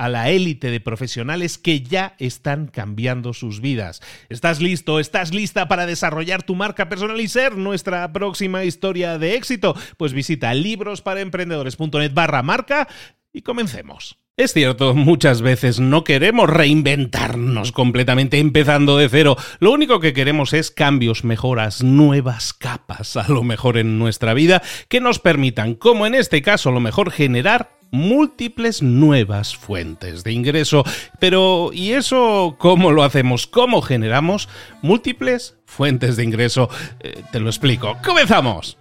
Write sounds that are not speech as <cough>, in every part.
a la élite de profesionales que ya están cambiando sus vidas. ¿Estás listo? ¿Estás lista para desarrollar tu marca personal y ser nuestra próxima historia de éxito? Pues visita librosparaemprendedores.net barra marca y comencemos. Es cierto, muchas veces no queremos reinventarnos completamente empezando de cero. Lo único que queremos es cambios, mejoras, nuevas capas, a lo mejor en nuestra vida, que nos permitan, como en este caso, a lo mejor generar múltiples nuevas fuentes de ingreso. Pero, ¿y eso cómo lo hacemos? ¿Cómo generamos múltiples fuentes de ingreso? Eh, te lo explico. ¡Comenzamos!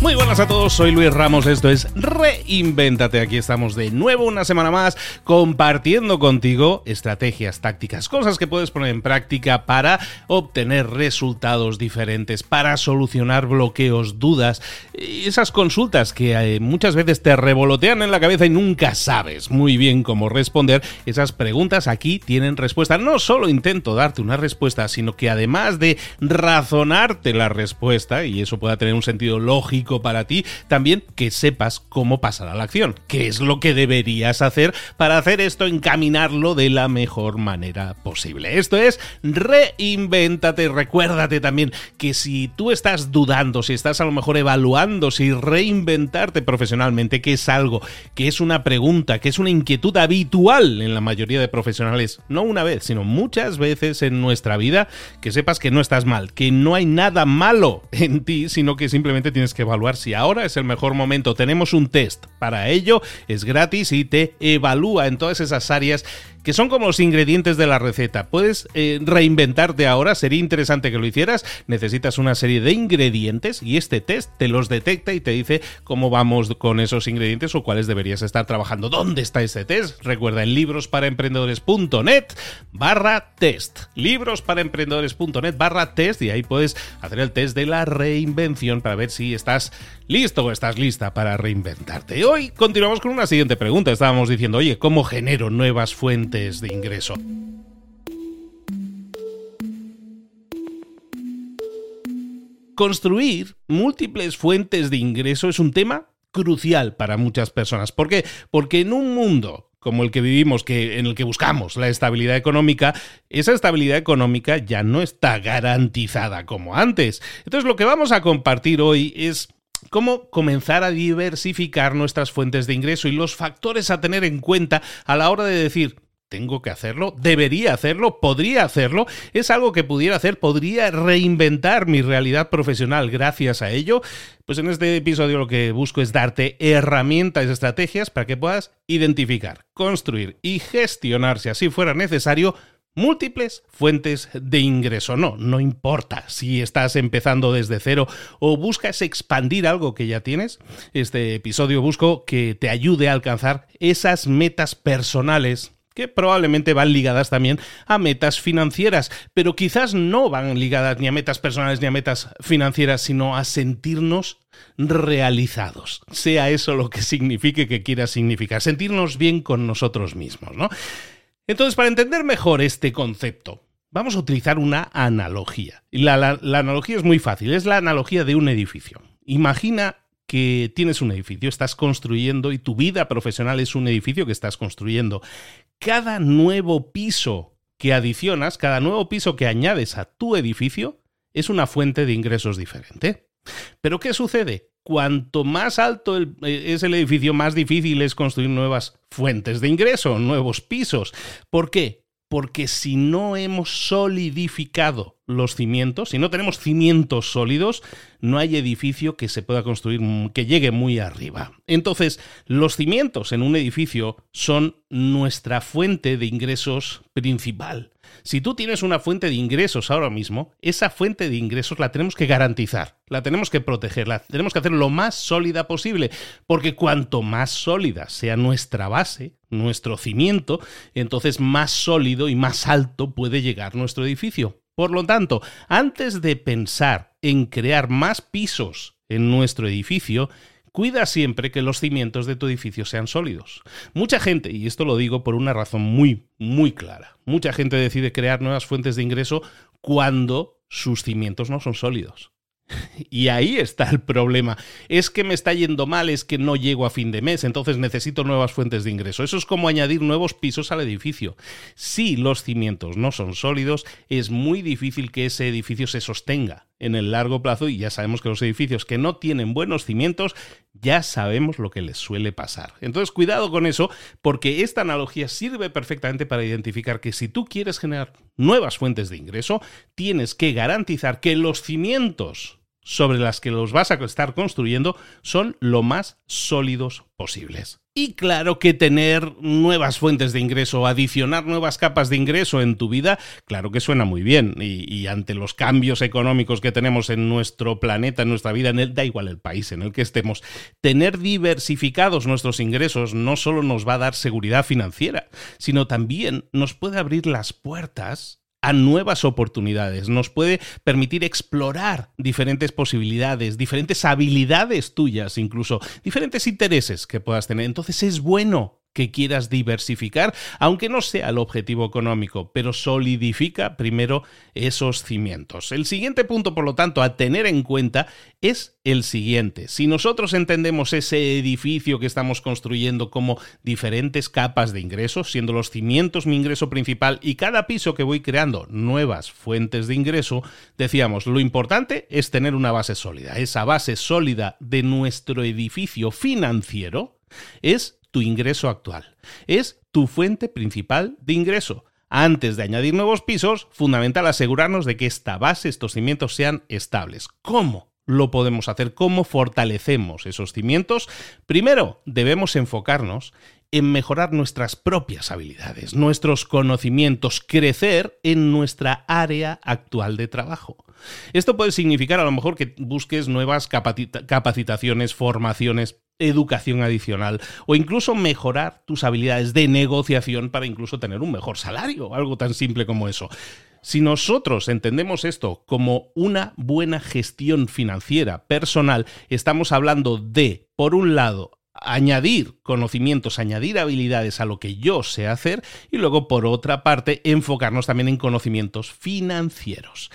Muy buenas a todos, soy Luis Ramos, esto es Reinvéntate. Aquí estamos de nuevo una semana más compartiendo contigo estrategias, tácticas, cosas que puedes poner en práctica para obtener resultados diferentes, para solucionar bloqueos, dudas, esas consultas que eh, muchas veces te revolotean en la cabeza y nunca sabes muy bien cómo responder. Esas preguntas aquí tienen respuesta. No solo intento darte una respuesta, sino que además de razonarte la respuesta, y eso pueda tener un sentido lógico, para ti, también que sepas cómo pasar a la acción, qué es lo que deberías hacer para hacer esto, encaminarlo de la mejor manera posible. Esto es reinvéntate, recuérdate también que si tú estás dudando, si estás a lo mejor evaluando si reinventarte profesionalmente, que es algo, que es una pregunta, que es una inquietud habitual en la mayoría de profesionales, no una vez, sino muchas veces en nuestra vida, que sepas que no estás mal, que no hay nada malo en ti, sino que simplemente tienes que evaluar si ahora es el mejor momento. Tenemos un test para ello, es gratis y te evalúa en todas esas áreas que son como los ingredientes de la receta. Puedes eh, reinventarte ahora, sería interesante que lo hicieras. Necesitas una serie de ingredientes y este test te los detecta y te dice cómo vamos con esos ingredientes o cuáles deberías estar trabajando. ¿Dónde está este test? Recuerda en librosparaemprendedores.net barra test. Librosparaemprendedores.net barra test y ahí puedes hacer el test de la reinvención para ver si estás listo o estás lista para reinventarte. Hoy continuamos con una siguiente pregunta. Estábamos diciendo, oye, ¿cómo genero nuevas fuentes? De ingreso. Construir múltiples fuentes de ingreso es un tema crucial para muchas personas. ¿Por qué? Porque en un mundo como el que vivimos, que, en el que buscamos la estabilidad económica, esa estabilidad económica ya no está garantizada como antes. Entonces lo que vamos a compartir hoy es cómo comenzar a diversificar nuestras fuentes de ingreso y los factores a tener en cuenta a la hora de decir, tengo que hacerlo, debería hacerlo, podría hacerlo, es algo que pudiera hacer, podría reinventar mi realidad profesional gracias a ello. Pues en este episodio lo que busco es darte herramientas y estrategias para que puedas identificar, construir y gestionar, si así fuera necesario, múltiples fuentes de ingreso. No, no importa si estás empezando desde cero o buscas expandir algo que ya tienes. Este episodio busco que te ayude a alcanzar esas metas personales que probablemente van ligadas también a metas financieras, pero quizás no van ligadas ni a metas personales ni a metas financieras, sino a sentirnos realizados, sea eso lo que signifique que quiera significar, sentirnos bien con nosotros mismos, ¿no? Entonces, para entender mejor este concepto, vamos a utilizar una analogía. La, la analogía es muy fácil, es la analogía de un edificio. Imagina que tienes un edificio, estás construyendo y tu vida profesional es un edificio que estás construyendo. Cada nuevo piso que adicionas, cada nuevo piso que añades a tu edificio es una fuente de ingresos diferente. Pero ¿qué sucede? Cuanto más alto eh, es el edificio, más difícil es construir nuevas fuentes de ingreso, nuevos pisos. ¿Por qué? Porque si no hemos solidificado los cimientos, si no tenemos cimientos sólidos, no hay edificio que se pueda construir que llegue muy arriba. Entonces, los cimientos en un edificio son nuestra fuente de ingresos principal. Si tú tienes una fuente de ingresos ahora mismo, esa fuente de ingresos la tenemos que garantizar, la tenemos que proteger, la tenemos que hacer lo más sólida posible, porque cuanto más sólida sea nuestra base, nuestro cimiento, entonces más sólido y más alto puede llegar nuestro edificio. Por lo tanto, antes de pensar en crear más pisos en nuestro edificio, cuida siempre que los cimientos de tu edificio sean sólidos. Mucha gente, y esto lo digo por una razón muy, muy clara, mucha gente decide crear nuevas fuentes de ingreso cuando sus cimientos no son sólidos. <laughs> Y ahí está el problema. Es que me está yendo mal, es que no llego a fin de mes, entonces necesito nuevas fuentes de ingreso. Eso es como añadir nuevos pisos al edificio. Si los cimientos no son sólidos, es muy difícil que ese edificio se sostenga en el largo plazo y ya sabemos que los edificios que no tienen buenos cimientos, ya sabemos lo que les suele pasar. Entonces, cuidado con eso, porque esta analogía sirve perfectamente para identificar que si tú quieres generar nuevas fuentes de ingreso, tienes que garantizar que los cimientos sobre las que los vas a estar construyendo son lo más sólidos posibles. Y claro que tener nuevas fuentes de ingreso, adicionar nuevas capas de ingreso en tu vida, claro que suena muy bien. Y, ante los cambios económicos que tenemos en nuestro planeta, en nuestra vida, en el, da igual el país en el que estemos, tener diversificados nuestros ingresos no solo nos va a dar seguridad financiera, sino también nos puede abrir las puertas a nuevas oportunidades, nos puede permitir explorar diferentes posibilidades, diferentes habilidades tuyas, incluso diferentes intereses que puedas tener. Entonces es bueno que quieras diversificar, aunque no sea el objetivo económico, pero solidifica primero esos cimientos. El siguiente punto, por lo tanto, a tener en cuenta es el siguiente. Si nosotros entendemos ese edificio que estamos construyendo como diferentes capas de ingresos, siendo los cimientos mi ingreso principal y cada piso que voy creando nuevas fuentes de ingreso, decíamos, lo importante es tener una base sólida. Esa base sólida de nuestro edificio financiero es tu ingreso actual. Es tu fuente principal de ingreso. Antes de añadir nuevos pisos, fundamental asegurarnos de que esta base, estos cimientos sean estables. ¿Cómo? lo podemos hacer? ¿Cómo fortalecemos esos cimientos? Primero, debemos enfocarnos en mejorar nuestras propias habilidades, nuestros conocimientos, crecer en nuestra área actual de trabajo. Esto puede significar a lo mejor que busques nuevas capacitaciones, formaciones educación adicional o incluso mejorar tus habilidades de negociación para incluso tener un mejor salario, algo tan simple como eso. Si nosotros entendemos esto como una buena gestión financiera personal, estamos hablando de, por un lado, añadir conocimientos, añadir habilidades a lo que yo sé hacer y luego, por otra parte, enfocarnos también en conocimientos financieros.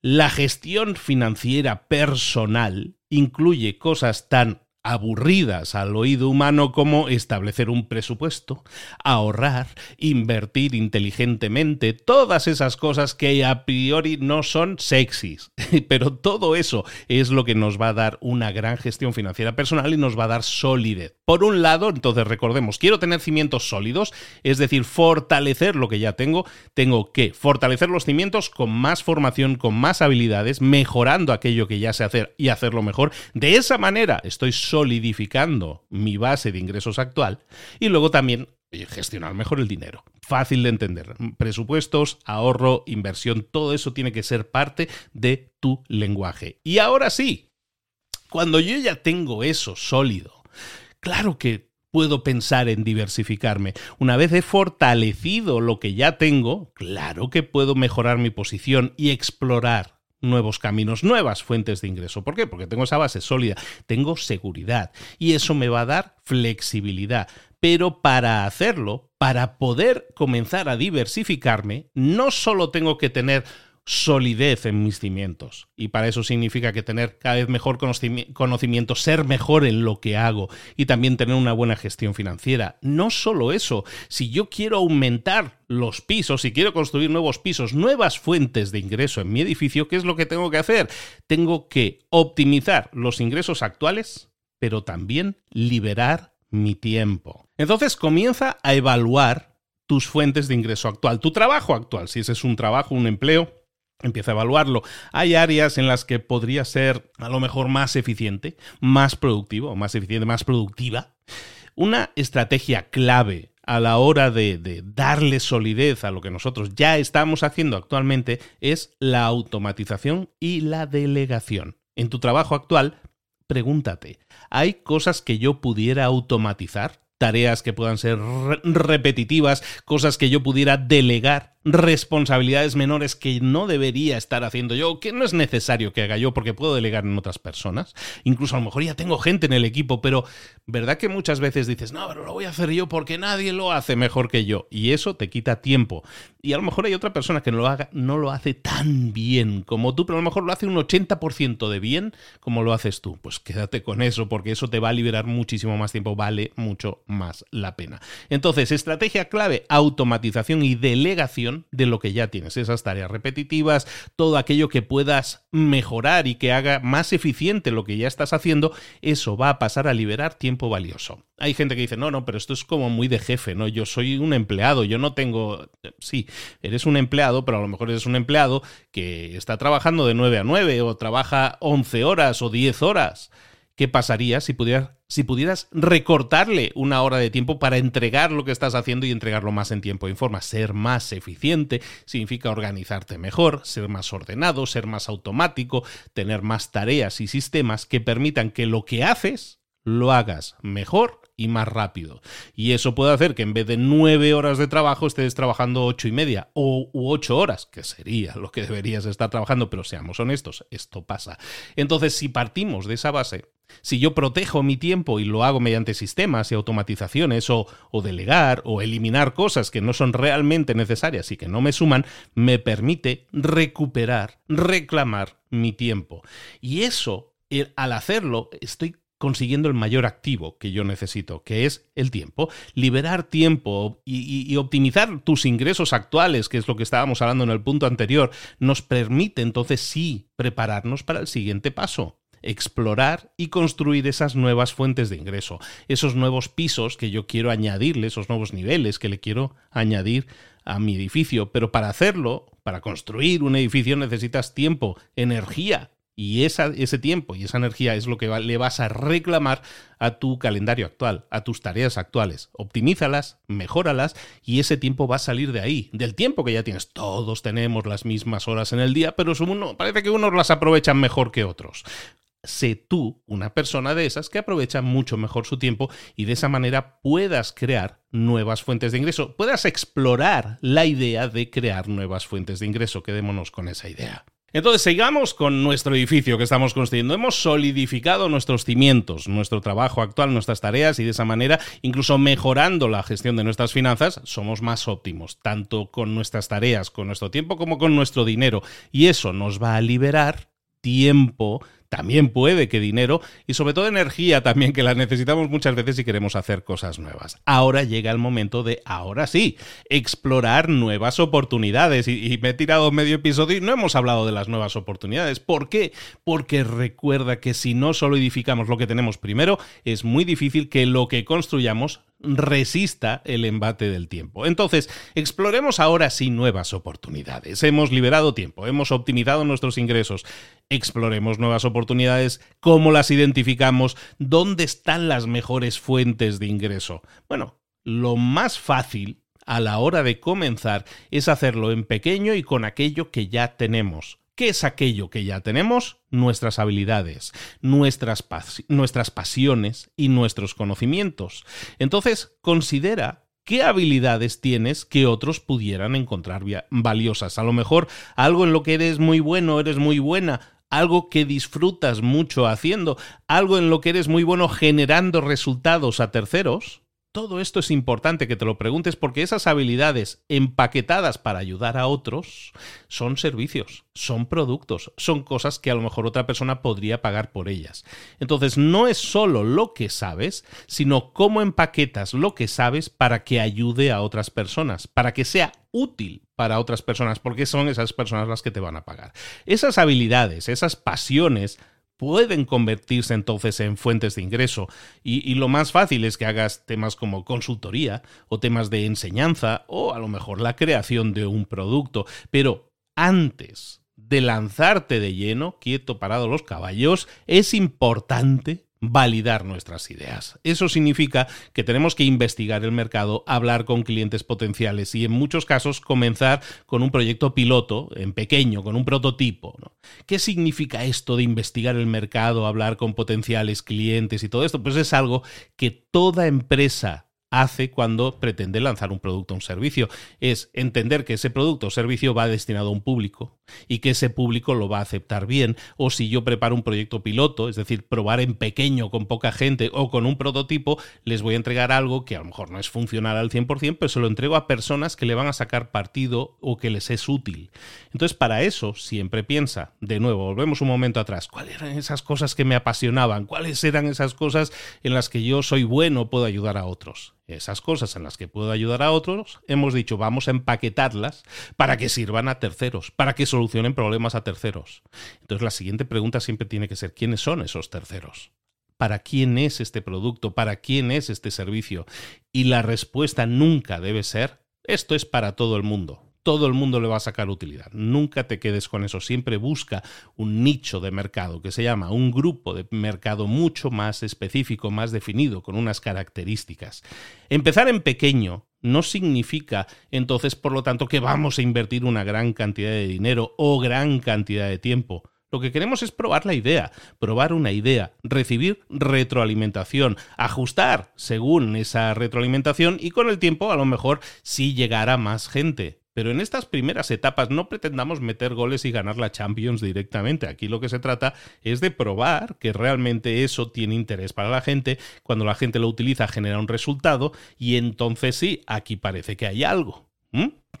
La gestión financiera personal incluye cosas tan aburridas al oído humano como establecer un presupuesto, ahorrar, invertir inteligentemente, todas esas cosas que a priori no son sexys. <laughs> Pero todo eso es lo que nos va a dar una gran gestión financiera personal y nos va a dar solidez. Por un lado, entonces recordemos, quiero tener cimientos sólidos, es decir, fortalecer lo que ya tengo, tengo que fortalecer los cimientos con más formación, con más habilidades, mejorando aquello que ya sé hacer y hacerlo mejor. De esa manera estoy solidificando mi base de ingresos actual y luego también gestionar mejor el dinero. Fácil de entender. Presupuestos, ahorro, inversión, todo eso tiene que ser parte de tu lenguaje. Y ahora sí, cuando yo ya tengo eso sólido, claro que puedo pensar en diversificarme. Una vez he fortalecido lo que ya tengo, claro que puedo mejorar mi posición y explorar nuevos caminos, nuevas fuentes de ingreso. ¿Por qué? Porque tengo esa base sólida, tengo seguridad y eso me va a dar flexibilidad. Pero para hacerlo, para poder comenzar a diversificarme, no solo tengo que tener solidez en mis cimientos. Y para eso significa que tener cada vez mejor conocimiento, ser mejor en lo que hago y también tener una buena gestión financiera. No solo eso, si yo quiero aumentar los pisos, si quiero construir nuevos pisos, nuevas fuentes de ingreso en mi edificio, ¿qué es lo que tengo que hacer? Tengo que optimizar los ingresos actuales, pero también liberar mi tiempo. Entonces comienza a evaluar tus fuentes de ingreso actual, tu trabajo actual, si ese es un trabajo, un empleo, Empieza a evaluarlo. Hay áreas en las que podría ser a lo mejor más eficiente, más productivo, más eficiente, más productiva. Una estrategia clave a la hora de, de, darle solidez a lo que nosotros ya estamos haciendo actualmente es la automatización y la delegación. En tu trabajo actual, pregúntate, ¿hay cosas que yo pudiera automatizar? Tareas que puedan ser repetitivas, cosas que yo pudiera delegar responsabilidades menores que no debería estar haciendo yo, que no es necesario que haga yo porque puedo delegar en otras personas. Incluso a lo mejor ya tengo gente en el equipo, pero ¿verdad que muchas veces dices, no, pero lo voy a hacer yo porque nadie lo hace mejor que yo? Y eso te quita tiempo. Y a lo mejor hay otra persona que no lo, haga, no lo hace tan bien como tú, pero a lo mejor lo hace un 80% de bien como lo haces tú. Pues quédate con eso porque eso te va a liberar muchísimo más tiempo, vale mucho más la pena. Entonces, estrategia clave, automatización y delegación de lo que ya tienes, esas tareas repetitivas, todo aquello que puedas mejorar y que haga más eficiente lo que ya estás haciendo, eso va a pasar a liberar tiempo valioso. Hay gente que dice, no, no, pero esto es como muy de jefe, ¿no? Yo soy un empleado, yo no tengo... Sí, eres un empleado, pero a lo mejor eres un empleado que está trabajando de 9 a 9 o trabaja 11 horas o 10 horas. ¿Qué pasaría si pudieras, recortarle una hora de tiempo para entregar lo que estás haciendo y entregarlo más en tiempo y forma? Ser más eficiente significa organizarte mejor, ser más ordenado, ser más automático, tener más tareas y sistemas que permitan que lo que haces lo hagas mejor y más rápido. Y eso puede hacer que en vez de nueve horas de trabajo estés trabajando ocho y media o u ocho horas, que sería lo que deberías estar trabajando, pero seamos honestos, esto pasa. Entonces, si partimos de esa base, si yo protejo mi tiempo y lo hago mediante sistemas y automatizaciones o, o, delegar o eliminar cosas que no son realmente necesarias y que no me suman, me permite recuperar, reclamar mi tiempo. Y eso, al hacerlo, estoy consiguiendo el mayor activo que yo necesito, que es el tiempo. Liberar tiempo y, optimizar tus ingresos actuales, que es lo que estábamos hablando en el punto anterior, nos permite entonces sí prepararnos para el siguiente paso explorar y construir esas nuevas fuentes de ingreso, esos nuevos pisos que yo quiero añadirle, esos nuevos niveles que le quiero añadir a mi edificio. Pero para hacerlo, para construir un edificio necesitas tiempo, energía, y ese tiempo y esa energía es lo que le vas a reclamar a tu calendario actual, a tus tareas actuales. Optimízalas, mejóralas y ese tiempo va a salir de ahí, del tiempo que ya tienes. Todos tenemos las mismas horas en el día, pero uno, parece que unos las aprovechan mejor que otros. Sé tú una persona de esas que aprovecha mucho mejor su tiempo y de esa manera puedas crear nuevas fuentes de ingreso, puedas explorar la idea de crear nuevas fuentes de ingreso. Quedémonos con esa idea. Entonces, sigamos con nuestro edificio que estamos construyendo. Hemos solidificado nuestros cimientos, nuestro trabajo actual, nuestras tareas y de esa manera, incluso mejorando la gestión de nuestras finanzas, somos más óptimos, tanto con nuestras tareas, con nuestro tiempo como con nuestro dinero. Y eso nos va a liberar tiempo también puede que dinero y sobre todo energía también que la necesitamos muchas veces si queremos hacer cosas nuevas. Ahora llega el momento de, ahora sí, explorar nuevas oportunidades y, me he tirado medio episodio y no hemos hablado de las nuevas oportunidades. ¿Por qué? Porque recuerda que si no solo edificamos lo que tenemos primero, es muy difícil que lo que construyamos resista el embate del tiempo. Entonces, exploremos ahora sí nuevas oportunidades. Hemos liberado tiempo, hemos optimizado nuestros ingresos. Exploremos nuevas oportunidades, cómo las identificamos, dónde están las mejores fuentes de ingreso. Bueno, lo más fácil a la hora de comenzar es hacerlo en pequeño y con aquello que ya tenemos ¿Qué es aquello que ya tenemos? Nuestras habilidades, nuestras, nuestras pasiones y nuestros conocimientos. Entonces, considera qué habilidades tienes que otros pudieran encontrar valiosas. A lo mejor algo en lo que eres muy bueno, eres muy buena, algo que disfrutas mucho haciendo, algo en lo que eres muy bueno generando resultados a terceros. Todo esto es importante que te lo preguntes porque esas habilidades empaquetadas para ayudar a otros son servicios, son productos, son cosas que a lo mejor otra persona podría pagar por ellas. Entonces no es solo lo que sabes, sino cómo empaquetas lo que sabes para que ayude a otras personas, para que sea útil para otras personas, porque son esas personas las que te van a pagar. Esas habilidades, esas pasiones, pueden convertirse entonces en fuentes de ingreso. Y, lo más fácil es que hagas temas como consultoría o temas de enseñanza o a lo mejor la creación de un producto. Pero antes de lanzarte de lleno, quieto, parado los caballos, es importante validar nuestras ideas. Eso significa que tenemos que investigar el mercado, hablar con clientes potenciales y en muchos casos comenzar con un proyecto piloto en pequeño, con un prototipo. ¿Qué significa esto de investigar el mercado, hablar con potenciales clientes y todo esto? Pues es algo que toda empresa hace cuando pretende lanzar un producto o un servicio. Es entender que ese producto o servicio va destinado a un público y que ese público lo va a aceptar bien. O si yo preparo un proyecto piloto, es decir, probar en pequeño con poca gente o con un prototipo, les voy a entregar algo que a lo mejor no es funcional al 100%, pero se lo entrego a personas que le van a sacar partido o que les es útil. Entonces, para eso siempre piensa, de nuevo, volvemos un momento atrás, ¿cuáles eran esas cosas que me apasionaban? ¿Cuáles eran esas cosas en las que yo soy bueno, puedo ayudar a otros? Esas cosas en las que puedo ayudar a otros, hemos dicho vamos a empaquetarlas para que sirvan a terceros, para que solucionen problemas a terceros. Entonces la siguiente pregunta siempre tiene que ser ¿quiénes son esos terceros? ¿Para quién es este producto? ¿Para quién es este servicio? Y la respuesta nunca debe ser esto es para todo el mundo todo el mundo le va a sacar utilidad. Nunca te quedes con eso. Siempre busca un nicho de mercado que se llama un grupo de mercado mucho más específico, más definido, con unas características. Empezar en pequeño no significa entonces, por lo tanto, que vamos a invertir una gran cantidad de dinero o gran cantidad de tiempo. Lo que queremos es probar la idea, probar una idea, recibir retroalimentación, ajustar según esa retroalimentación y con el tiempo a lo mejor sí llegar a más gente. Pero en estas primeras etapas no pretendamos meter goles y ganar la Champions directamente. Aquí lo que se trata es de probar que realmente eso tiene interés para la gente. Cuando la gente lo utiliza genera un resultado y entonces sí, aquí parece que hay algo.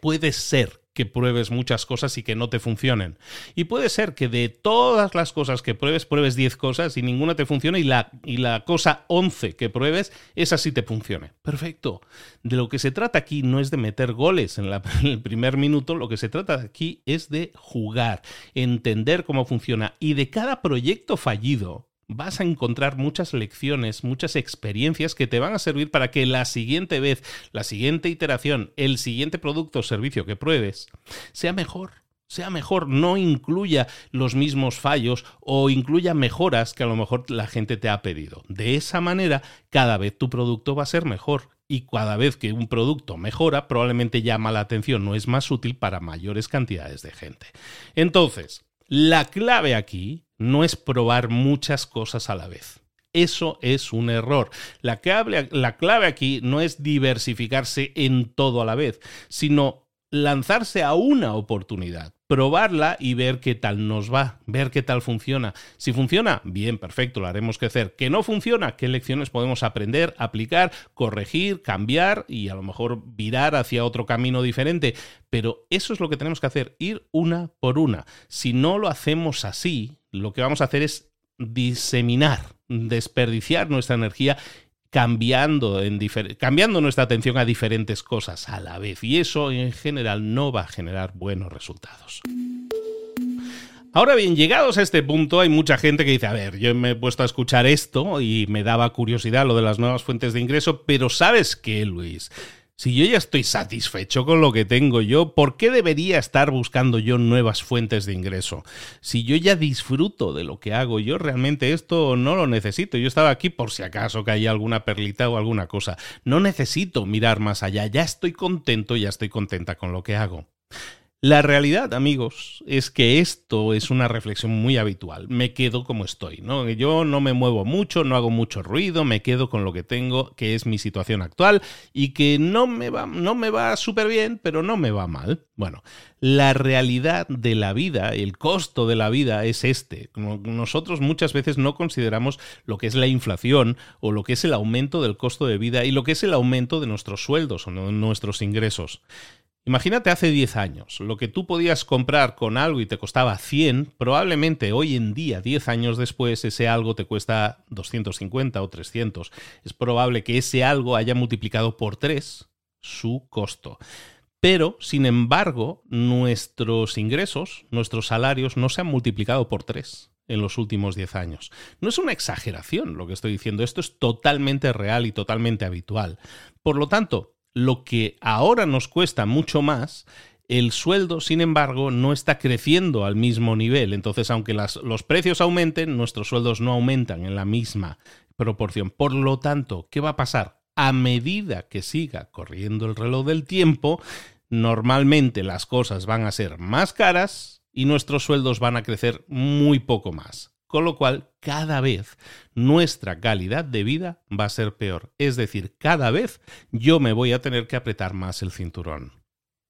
Puede ser que pruebes muchas cosas y que no te funcionen. Y puede ser que de todas las cosas que pruebes, pruebes 10 cosas y ninguna te funcione y la, y la cosa 11 que pruebes, esa sí te funcione. Perfecto. De lo que se trata aquí no es de meter goles en, <laughs> en el primer minuto, lo que se trata aquí es de jugar, entender cómo funciona y de cada proyecto fallido vas a encontrar muchas lecciones, muchas experiencias que te van a servir para que la siguiente vez, la siguiente iteración, el siguiente producto o servicio que pruebes sea mejor. Sea mejor, no incluya los mismos fallos o incluya mejoras que a lo mejor la gente te ha pedido. De esa manera, cada vez tu producto va a ser mejor y cada vez que un producto mejora, probablemente llama la atención, no es más útil para mayores cantidades de gente. Entonces, la clave aquí no es probar muchas cosas a la vez. Eso es un error. La clave, la clave aquí no es diversificarse en todo a la vez, sino lanzarse a una oportunidad, probarla y ver qué tal nos va, ver qué tal funciona. Si funciona, bien, perfecto, lo haremos crecer. Que no funciona, qué lecciones podemos aprender, aplicar, corregir, cambiar y a lo mejor virar hacia otro camino diferente. Pero eso es lo que tenemos que hacer, ir una por una. Si no lo hacemos así, lo que vamos a hacer es diseminar, desperdiciar nuestra energía cambiando, cambiando nuestra atención a diferentes cosas a la vez. Y eso en general no va a generar buenos resultados. Ahora bien, llegados a este punto, hay mucha gente que dice, a ver, yo me he puesto a escuchar esto y me daba curiosidad lo de las nuevas fuentes de ingreso, pero ¿sabes qué, Luis? Si yo ya estoy satisfecho con lo que tengo yo, ¿por qué debería estar buscando yo nuevas fuentes de ingreso? Si yo ya disfruto de lo que hago, yo realmente esto no lo necesito. Yo estaba aquí por si acaso caía alguna perlita o alguna cosa. No necesito mirar más allá, ya estoy contento, ya estoy contenta con lo que hago. La realidad, amigos, es que esto es una reflexión muy habitual. Me quedo como estoy, ¿no? Yo no me muevo mucho, no hago mucho ruido, me quedo con lo que tengo, que es mi situación actual y que no me va, no me va súper bien, pero no me va mal. Bueno, la realidad de la vida, el costo de la vida es este. Nosotros muchas veces no consideramos lo que es la inflación o lo que es el aumento del costo de vida y lo que es el aumento de nuestros sueldos o nuestros ingresos. Imagínate hace 10 años, lo que tú podías comprar con algo y te costaba 100, probablemente hoy en día, 10 años después, ese algo te cuesta 250 o 300. Es probable que ese algo haya multiplicado por 3 su costo. Pero, sin embargo, nuestros ingresos, nuestros salarios no se han multiplicado por 3 en los últimos 10 años. No es una exageración lo que estoy diciendo, esto es totalmente real y totalmente habitual. Por lo tanto, lo que ahora nos cuesta mucho más, el sueldo, sin embargo, no está creciendo al mismo nivel. Entonces, aunque los precios aumenten, nuestros sueldos no aumentan en la misma proporción. Por lo tanto, ¿qué va a pasar? A medida que siga corriendo el reloj del tiempo, normalmente las cosas van a ser más caras y nuestros sueldos van a crecer muy poco más con lo cual cada vez nuestra calidad de vida va a ser peor. Es decir, cada vez yo me voy a tener que apretar más el cinturón.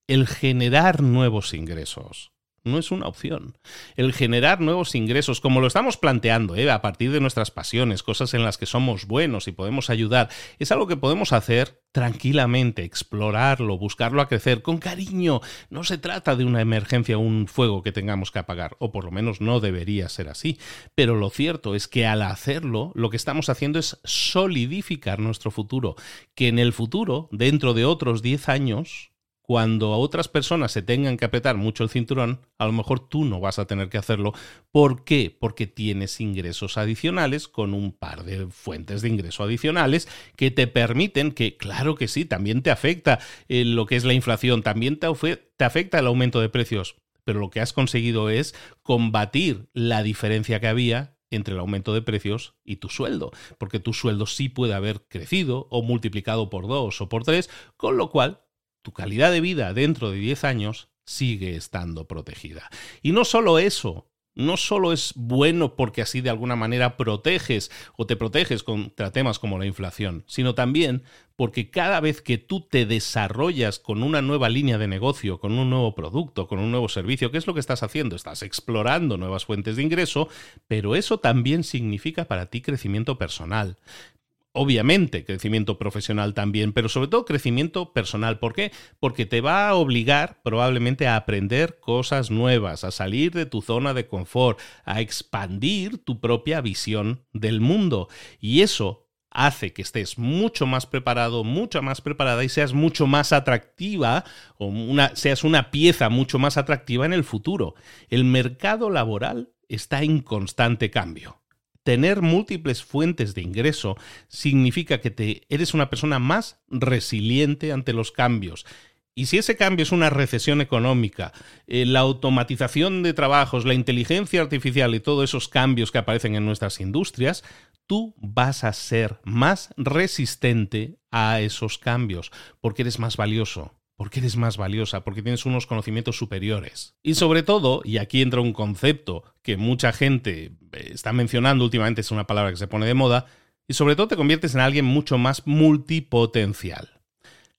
El generar nuevos ingresos no es una opción. El generar nuevos ingresos, como lo estamos planteando, ¿eh? a partir de nuestras pasiones, cosas en las que somos buenos y podemos ayudar, es algo que podemos hacer tranquilamente, explorarlo, buscarlo a crecer con cariño. No se trata de una emergencia o un fuego que tengamos que apagar, o por lo menos no debería ser así. Pero lo cierto es que al hacerlo, lo que estamos haciendo es solidificar nuestro futuro, que en el futuro, dentro de otros 10 años, cuando a otras personas se tengan que apretar mucho el cinturón, a lo mejor tú no vas a tener que hacerlo. ¿Por qué? Porque tienes ingresos adicionales con un par de fuentes de ingreso adicionales que te permiten que, claro que sí, también te afecta eh, lo que es la inflación, también te, te afecta el aumento de precios, pero lo que has conseguido es combatir la diferencia que había entre el aumento de precios y tu sueldo, porque tu sueldo sí puede haber crecido o multiplicado por dos o por tres, con lo cual tu calidad de vida dentro de 10 años sigue estando protegida. Y no solo eso, no solo es bueno porque así de alguna manera proteges o te proteges contra temas como la inflación, sino también porque cada vez que tú te desarrollas con una nueva línea de negocio, con un nuevo producto, con un nuevo servicio, ¿qué es lo que estás haciendo? Estás explorando nuevas fuentes de ingreso, pero eso también significa para ti crecimiento personal obviamente crecimiento profesional también, pero sobre todo crecimiento personal. ¿Por qué? Porque te va a obligar probablemente a aprender cosas nuevas, a salir de tu zona de confort, a expandir tu propia visión del mundo. Y eso hace que estés mucho más preparado, mucho más preparada y seas mucho más atractiva o seas una pieza mucho más atractiva en el futuro. El mercado laboral está en constante cambio tener múltiples fuentes de ingreso significa que te, eres una persona más resiliente ante los cambios. Y si ese cambio es una recesión económica, eh, la automatización de trabajos, la inteligencia artificial y todos esos cambios que aparecen en nuestras industrias, tú vas a ser más resistente a esos cambios, porque eres más valioso, porque eres más valiosa, porque tienes unos conocimientos superiores. Y sobre todo, y aquí entra un concepto que mucha gente eh, está mencionando últimamente, es una palabra que se pone de moda, y sobre todo te conviertes en alguien mucho más multipotencial.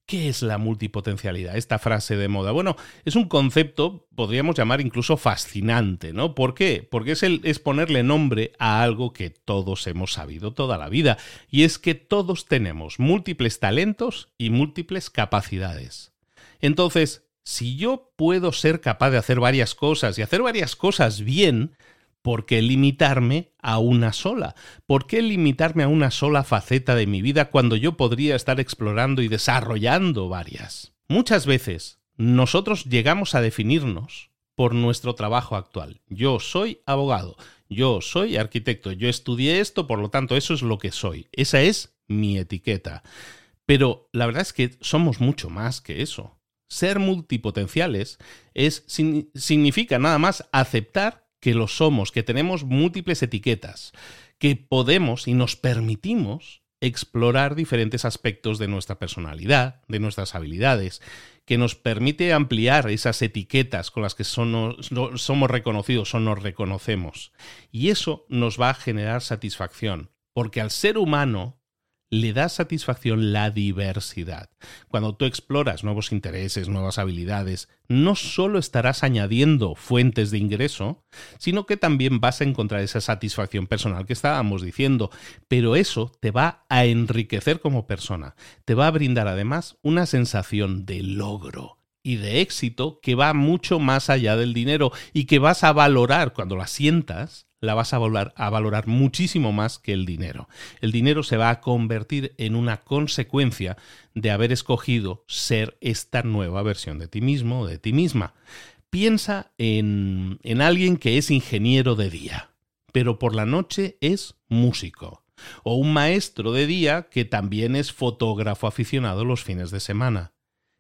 ¿Qué es la multipotencialidad? Esta frase de moda. Bueno, es un concepto, podríamos llamar incluso fascinante, ¿no? ¿Por qué? Porque es, el, es ponerle nombre a algo que todos hemos sabido toda la vida, y es que todos tenemos múltiples talentos y múltiples capacidades. Entonces, si yo puedo ser capaz de hacer varias cosas y hacer varias cosas bien, ¿por qué limitarme a una sola? ¿Por qué limitarme a una sola faceta de mi vida cuando yo podría estar explorando y desarrollando varias? Muchas veces nosotros llegamos a definirnos por nuestro trabajo actual. Yo soy abogado, yo soy arquitecto, yo estudié esto, por lo tanto eso es lo que soy. Esa es mi etiqueta. Pero la verdad es que somos mucho más que eso. Ser multipotenciales es, significa nada más aceptar que lo somos, que tenemos múltiples etiquetas, que podemos y nos permitimos explorar diferentes aspectos de nuestra personalidad, de nuestras habilidades, que nos permite ampliar esas etiquetas con las que somos reconocidos o nos reconocemos. Y eso nos va a generar satisfacción, porque al ser humano le da satisfacción la diversidad. Cuando tú exploras nuevos intereses, nuevas habilidades, no solo estarás añadiendo fuentes de ingreso, sino que también vas a encontrar esa satisfacción personal que estábamos diciendo, pero eso te va a enriquecer como persona, te va a brindar además una sensación de logro y de éxito que va mucho más allá del dinero y que vas a valorar cuando la sientas la vas a valorar, a valorar muchísimo más que el dinero. El dinero se va a convertir en una consecuencia de haber escogido ser esta nueva versión de ti mismo o de ti misma. Piensa en, en alguien que es ingeniero de día, pero por la noche es músico. O un maestro de día que también es fotógrafo aficionado los fines de semana.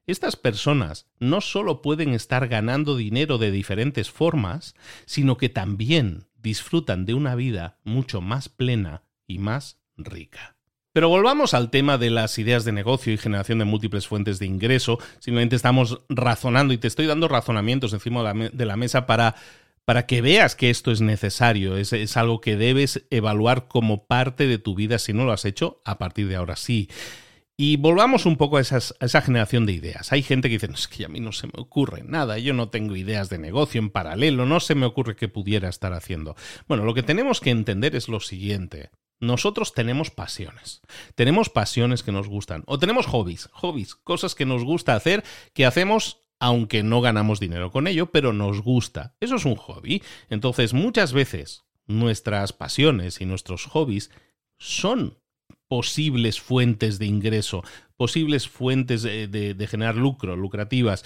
Estas personas no solo pueden estar ganando dinero de diferentes formas, sino que también disfrutan de una vida mucho más plena y más rica. Pero volvamos al tema de las ideas de negocio y generación de múltiples fuentes de ingreso. Simplemente estamos razonando y te estoy dando razonamientos encima de la mesa para, para que veas que esto es necesario. Es, es, algo que debes evaluar como parte de tu vida si no lo has hecho a partir de ahora sí. Y volvamos un poco a, esa generación de ideas. Hay gente que dice, es que a mí no se me ocurre nada, yo no tengo ideas de negocio en paralelo, no se me ocurre qué pudiera estar haciendo. Bueno, lo que tenemos que entender es lo siguiente. Nosotros tenemos pasiones. Tenemos pasiones que nos gustan. O tenemos hobbies, hobbies, cosas que nos gusta hacer, que hacemos aunque no ganamos dinero con ello, pero nos gusta. Eso es un hobby. Entonces, muchas veces nuestras pasiones y nuestros hobbies son posibles fuentes de ingreso, posibles fuentes de, de, generar lucro, lucrativas.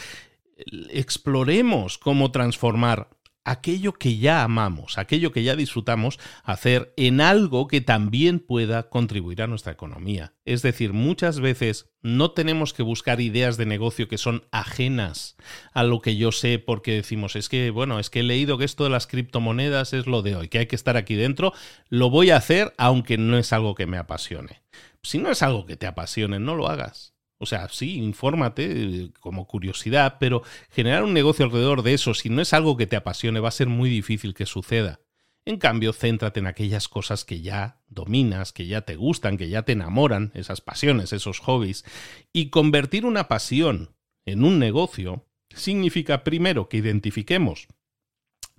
Exploremos cómo transformar aquello que ya amamos, aquello que ya disfrutamos, hacer en algo que también pueda contribuir a nuestra economía. Es decir, muchas veces no tenemos que buscar ideas de negocio que son ajenas a lo que yo sé porque decimos, es que, bueno, es que he leído que esto de las criptomonedas es lo de hoy, que hay que estar aquí dentro, lo voy a hacer aunque no es algo que me apasione. Si no es algo que te apasione, no lo hagas. O sea, sí, infórmate eh, como curiosidad, pero generar un negocio alrededor de eso, si no es algo que te apasione, va a ser muy difícil que suceda. En cambio, céntrate en aquellas cosas que ya dominas, que ya te gustan, que ya te enamoran, esas pasiones, esos hobbies, y convertir una pasión en un negocio significa primero que identifiquemos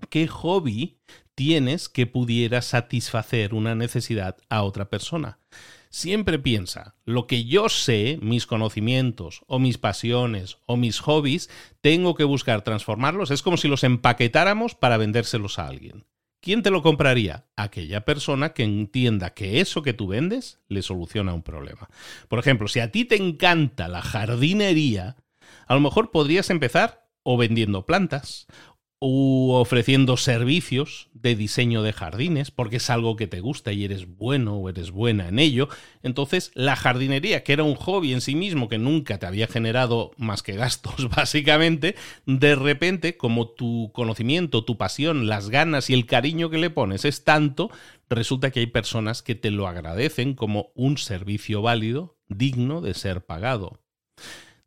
qué hobby tienes que pudiera satisfacer una necesidad a otra persona siempre piensa, lo que yo sé, mis conocimientos o mis pasiones o mis hobbies, tengo que buscar transformarlos. Es como si los empaquetáramos para vendérselos a alguien. ¿Quién te lo compraría? Aquella persona que entienda que eso que tú vendes le soluciona un problema. Por ejemplo, si a ti te encanta la jardinería, a lo mejor podrías empezar o vendiendo plantas, u ofreciendo servicios de diseño de jardines, porque es algo que te gusta y eres bueno o eres buena en ello. Entonces, la jardinería, que era un hobby en sí mismo que nunca te había generado más que gastos, <laughs> básicamente, de repente, como tu conocimiento, tu pasión, las ganas y el cariño que le pones es tanto, resulta que hay personas que te lo agradecen como un servicio válido, digno de ser pagado.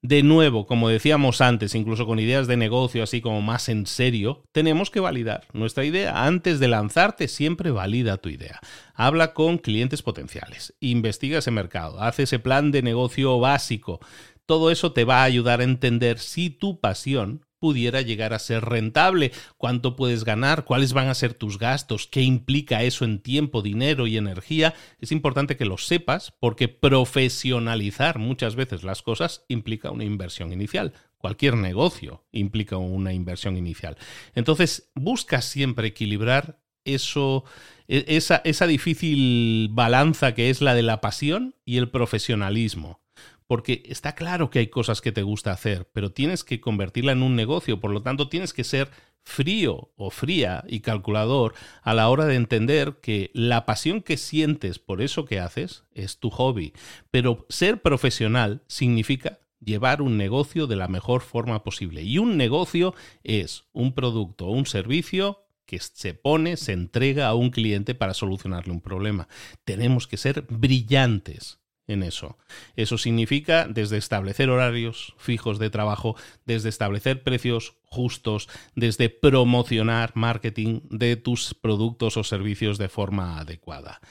De nuevo, como decíamos antes, incluso con ideas de negocio así como más en serio, tenemos que validar nuestra idea. Antes de lanzarte, siempre valida tu idea. Habla con clientes potenciales, investiga ese mercado, haz ese plan de negocio básico. Todo eso te va a ayudar a entender si tu pasión pudiera llegar a ser rentable, cuánto puedes ganar, cuáles van a ser tus gastos, qué implica eso en tiempo, dinero y energía, es importante que lo sepas porque profesionalizar muchas veces las cosas implica una inversión inicial. Cualquier negocio implica una inversión inicial. Entonces, busca siempre equilibrar eso, e, esa, esa difícil balanza que es la de la pasión y el profesionalismo porque está claro que hay cosas que te gusta hacer, pero tienes que convertirla en un negocio, por lo tanto tienes que ser frío o fría y calculador a la hora de entender que la pasión que sientes por eso que haces es tu hobby, pero ser profesional significa llevar un negocio de la mejor forma posible. Y un negocio es un producto o un servicio que se pone, se entrega a un cliente para solucionarle un problema. Tenemos que ser brillantes en eso. Eso significa desde establecer horarios fijos de trabajo, desde establecer precios justos, desde promocionar marketing de tus productos o servicios de forma adecuada.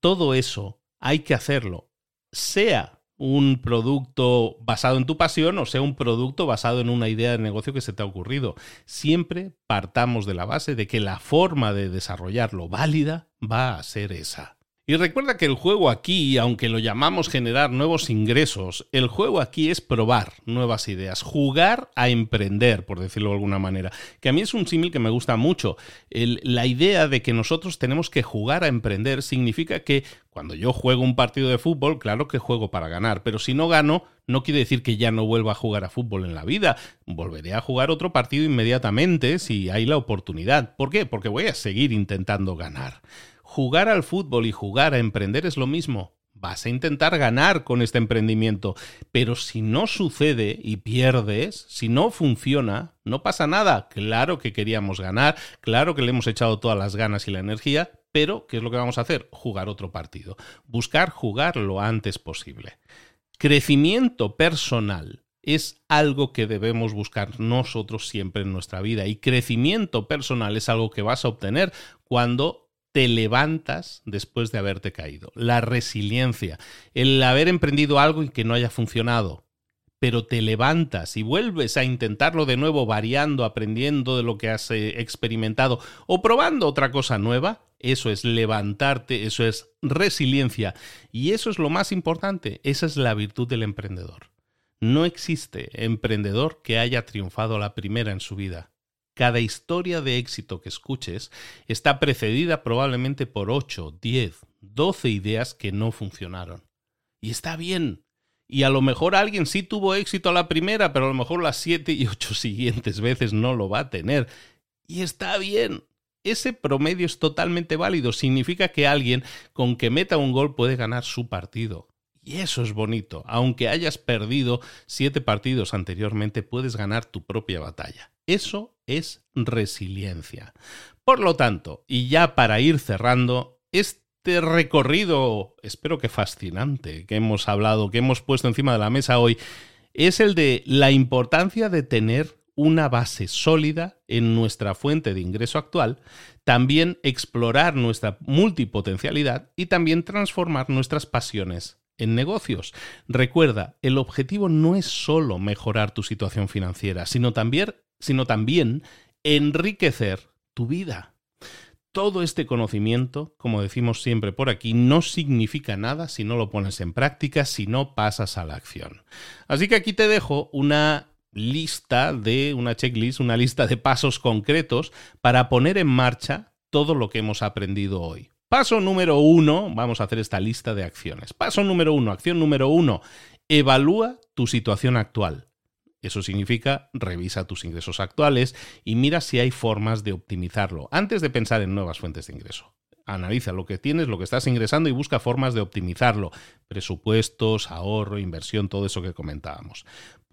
Todo eso hay que hacerlo, sea un producto basado en tu pasión o sea un producto basado en una idea de negocio que se te ha ocurrido. Siempre partamos de la base de que la forma de desarrollarlo válida va a ser esa. Y recuerda que el juego aquí, aunque lo llamamos generar nuevos ingresos, el juego aquí es probar nuevas ideas, jugar a emprender, por decirlo de alguna manera. Que a mí es un símil que me gusta mucho. la idea de que nosotros tenemos que jugar a emprender significa que cuando yo juego un partido de fútbol, claro que juego para ganar, pero si no gano, no quiere decir que ya no vuelva a jugar a fútbol en la vida. Volveré a jugar otro partido inmediatamente si hay la oportunidad. ¿Por qué? Porque voy a seguir intentando ganar. Jugar al fútbol y jugar a emprender es lo mismo. Vas a intentar ganar con este emprendimiento, pero si no sucede y pierdes, si no funciona, no pasa nada. Claro que queríamos ganar, claro que le hemos echado todas las ganas y la energía, pero ¿qué es lo que vamos a hacer? Jugar otro partido. Buscar jugar lo antes posible. Crecimiento personal es algo que debemos buscar nosotros siempre en nuestra vida y crecimiento personal es algo que vas a obtener cuando te levantas después de haberte caído. La resiliencia, el haber emprendido algo y que no haya funcionado, pero te levantas y vuelves a intentarlo de nuevo, variando, aprendiendo de lo que has eh, experimentado o probando otra cosa nueva, eso es levantarte, eso es resiliencia y eso es lo más importante, esa es la virtud del emprendedor. No existe emprendedor que haya triunfado la primera en su vida. Cada historia de éxito que escuches está precedida probablemente por 8, 10, 12 ideas que no funcionaron. Y está bien. Y a lo mejor alguien sí tuvo éxito a la primera, pero a lo mejor las 7 y 8 <laughs> siguientes veces no lo va a tener. Y está bien. Ese promedio es totalmente válido. Significa que alguien con que meta un gol puede ganar su partido. Y eso es bonito. Aunque hayas perdido siete partidos anteriormente, puedes ganar tu propia batalla. Eso es resiliencia. Por lo tanto, y ya para ir cerrando, este recorrido, espero que fascinante, que hemos hablado, que hemos puesto encima de la mesa hoy, es el de la importancia de tener una base sólida en nuestra fuente de ingreso actual, también explorar nuestra multipotencialidad y también transformar nuestras pasiones en negocios. Recuerda, el objetivo no es solo mejorar tu situación financiera, sino también sino también enriquecer tu vida. Todo este conocimiento, como decimos siempre por aquí, no significa nada si no lo pones en práctica, si no pasas a la acción. Así que aquí te dejo una lista de, una checklist, una lista de pasos concretos para poner en marcha todo lo que hemos aprendido hoy. Paso número uno, vamos a hacer esta lista de acciones. Paso número uno, acción número uno, evalúa tu situación actual. Eso significa revisa tus ingresos actuales y mira si hay formas de optimizarlo antes de pensar en nuevas fuentes de ingreso. Analiza lo que tienes, lo que estás ingresando y busca formas de optimizarlo. Presupuestos, ahorro, inversión, todo eso que comentábamos.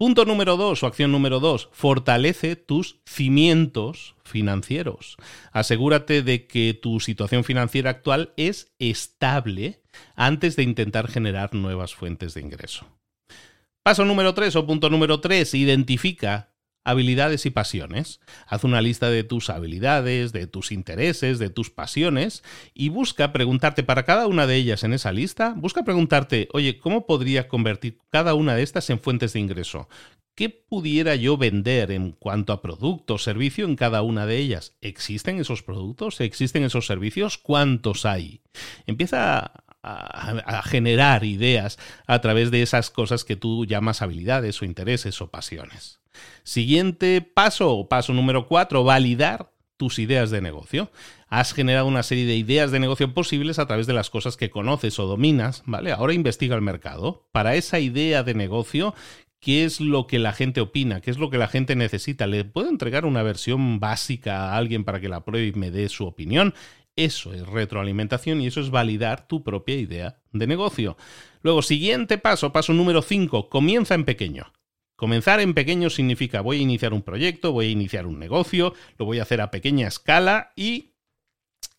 Punto número dos o acción número dos, fortalece tus cimientos financieros. Asegúrate de que tu situación financiera actual es estable antes de intentar generar nuevas fuentes de ingreso. Paso número 3 o punto número 3, identifica habilidades y pasiones. Haz una lista de tus habilidades, de tus intereses, de tus pasiones y busca preguntarte para cada una de ellas en esa lista, busca preguntarte, oye, ¿cómo podría convertir cada una de estas en fuentes de ingreso? ¿Qué pudiera yo vender en cuanto a producto o servicio en cada una de ellas? ¿Existen esos productos? ¿Existen esos servicios? ¿Cuántos hay? Empieza a, generar ideas a través de esas cosas que tú llamas habilidades o intereses o pasiones. Siguiente paso, paso número cuatro, validar tus ideas de negocio. Has generado una serie de ideas de negocio posibles a través de las cosas que conoces o dominas, ¿vale? Ahora investiga el mercado. Para esa idea de negocio, ¿qué es lo que la gente opina? ¿Qué es lo que la gente necesita? ¿Le puedo entregar una versión básica a alguien para que la pruebe y me dé su opinión? Eso es retroalimentación y eso es validar tu propia idea de negocio. Luego, siguiente paso, paso número 5, comienza en pequeño. Comenzar en pequeño significa voy a iniciar un proyecto, voy a iniciar un negocio, lo voy a hacer a pequeña escala y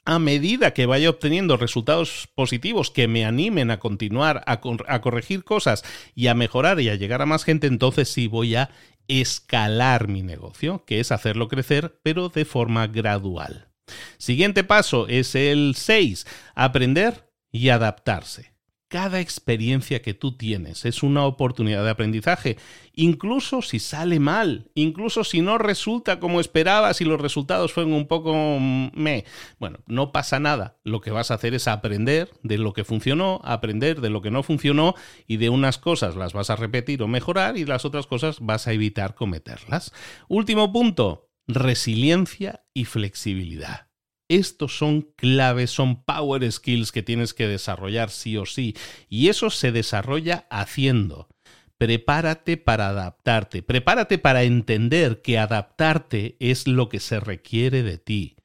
a medida que vaya obteniendo resultados positivos que me animen a continuar, a, corregir cosas y a mejorar y a llegar a más gente, entonces sí voy a escalar mi negocio, que es hacerlo crecer, pero de forma gradual. Siguiente paso es el 6, aprender y adaptarse cada experiencia que tú tienes es una oportunidad de aprendizaje, incluso si sale mal, incluso si no resulta como esperabas y los resultados fueron un poco me. Bueno, no pasa nada. Lo que vas a hacer es aprender de lo que funcionó, aprender de lo que no funcionó y de unas cosas las vas a repetir o mejorar y las otras cosas vas a evitar cometerlas. Último punto, resiliencia y flexibilidad. Estos son claves, son power skills que tienes que desarrollar sí o sí. Y eso se desarrolla haciendo. Prepárate para adaptarte, prepárate para entender que adaptarte es lo que se requiere de ti.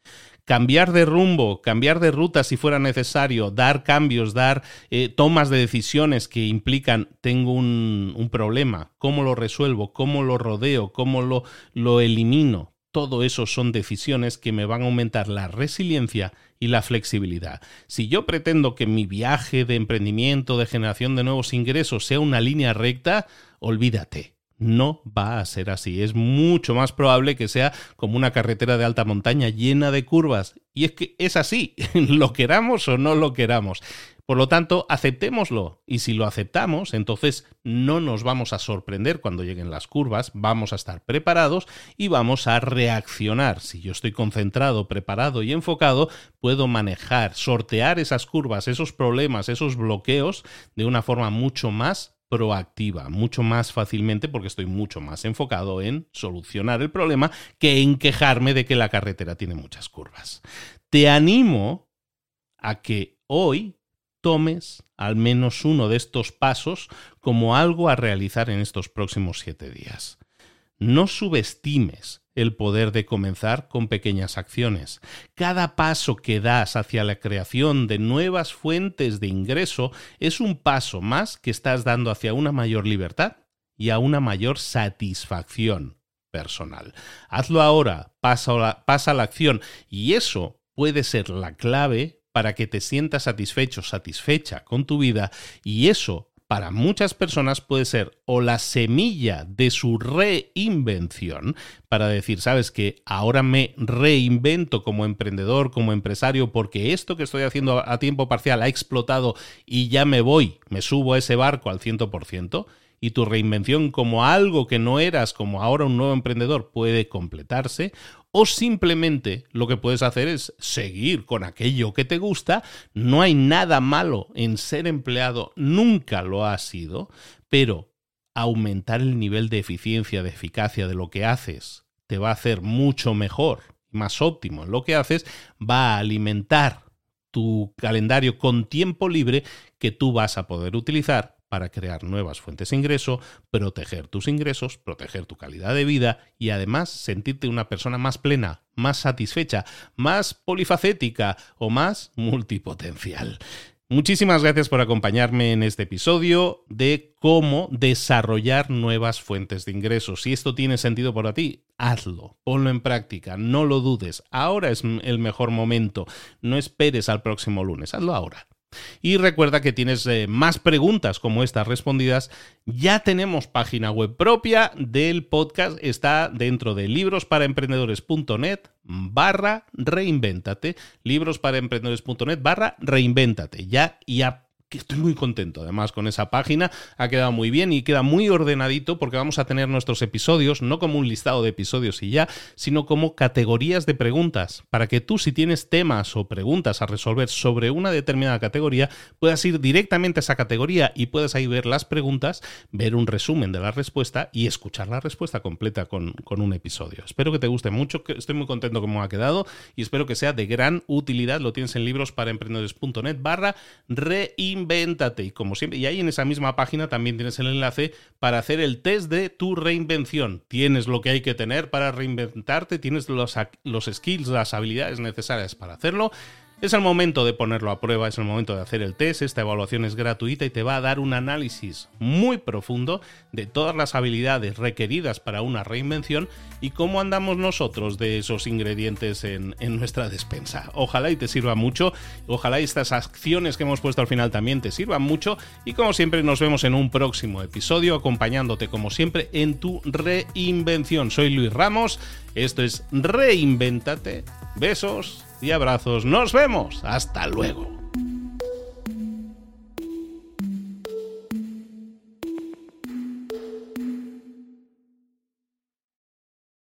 Cambiar de rumbo, cambiar de ruta si fuera necesario, dar cambios, dar eh, tomas de decisiones que implican tengo un, problema, cómo lo resuelvo, cómo lo rodeo, cómo lo elimino todo eso son decisiones que me van a aumentar la resiliencia y la flexibilidad. Si yo pretendo que mi viaje de emprendimiento, de generación de nuevos ingresos sea una línea recta, olvídate. No va a ser así. Es mucho más probable que sea como una carretera de alta montaña llena de curvas. Y es que es así, <laughs> lo queramos o no lo queramos. Por lo tanto, aceptémoslo. Y si lo aceptamos, entonces no nos vamos a sorprender cuando lleguen las curvas, vamos a estar preparados y vamos a reaccionar. Si yo estoy concentrado, preparado y enfocado, puedo manejar, sortear esas curvas, esos problemas, esos bloqueos de una forma mucho más proactiva, mucho más fácilmente porque estoy mucho más enfocado en solucionar el problema que en quejarme de que la carretera tiene muchas curvas. Te animo a que hoy tomes al menos uno de estos pasos como algo a realizar en estos próximos siete días. No subestimes el poder de comenzar con pequeñas acciones. Cada paso que das hacia la creación de nuevas fuentes de ingreso es un paso más que estás dando hacia una mayor libertad y a una mayor satisfacción personal. Hazlo ahora, pasa, a la acción y eso puede ser la clave para que te sientas satisfecho, satisfecha con tu vida y eso para muchas personas puede ser o la semilla de su reinvención para decir, sabes que ahora me reinvento como emprendedor, como empresario, porque esto que estoy haciendo a tiempo parcial ha explotado y ya me voy, me subo a ese barco al 100% y tu reinvención como algo que no eras, como ahora un nuevo emprendedor, puede completarse, o simplemente lo que puedes hacer es seguir con aquello que te gusta. No hay nada malo en ser empleado, nunca lo ha sido, pero aumentar el nivel de eficiencia, de eficacia de lo que haces te va a hacer mucho mejor, más óptimo en lo que haces, va a alimentar tu calendario con tiempo libre que tú vas a poder utilizar para crear nuevas fuentes de ingreso, proteger tus ingresos, proteger tu calidad de vida y además sentirte una persona más plena, más satisfecha, más polifacética o más multipotencial. Muchísimas gracias por acompañarme en este episodio de cómo desarrollar nuevas fuentes de ingresos. Si esto tiene sentido para ti, hazlo, ponlo en práctica, no lo dudes. Ahora es el mejor momento. No esperes al próximo lunes, hazlo ahora. Y recuerda que tienes eh, más preguntas como estas respondidas. Ya tenemos página web propia del podcast. Está dentro de librosparaemprendedores.net barra reinvéntate. Librosparaemprendedores.net barra reinvéntate. Ya, ya que estoy muy contento además con esa página, ha quedado muy bien y queda muy ordenadito porque vamos a tener nuestros episodios no como un listado de episodios y ya, sino como categorías de preguntas, para que tú si tienes temas o preguntas a resolver sobre una determinada categoría, puedas ir directamente a esa categoría y puedas ahí ver las preguntas, ver un resumen de la respuesta y escuchar la respuesta completa con, con un episodio. Espero que te guste mucho, que estoy muy contento como ha quedado y espero que sea de gran utilidad. Lo tienes en libros para emprendedores.net barra rein reinvéntate. Y como siempre, y ahí en esa misma página también tienes el enlace para hacer el test de tu reinvención. Tienes lo que hay que tener para reinventarte, tienes los, los skills, las habilidades necesarias para hacerlo. Es el momento de ponerlo a prueba, es el momento de hacer el test, esta evaluación es gratuita y te va a dar un análisis muy profundo de todas las habilidades requeridas para una reinvención y cómo andamos nosotros de esos ingredientes en, nuestra despensa. Ojalá y te sirva mucho, ojalá y estas acciones que hemos puesto al final también te sirvan mucho. Y como siempre nos vemos en un próximo episodio acompañándote como siempre en tu reinvención. Soy Luis Ramos, esto es Reinvéntate, besos y abrazos. Nos vemos. Hasta luego.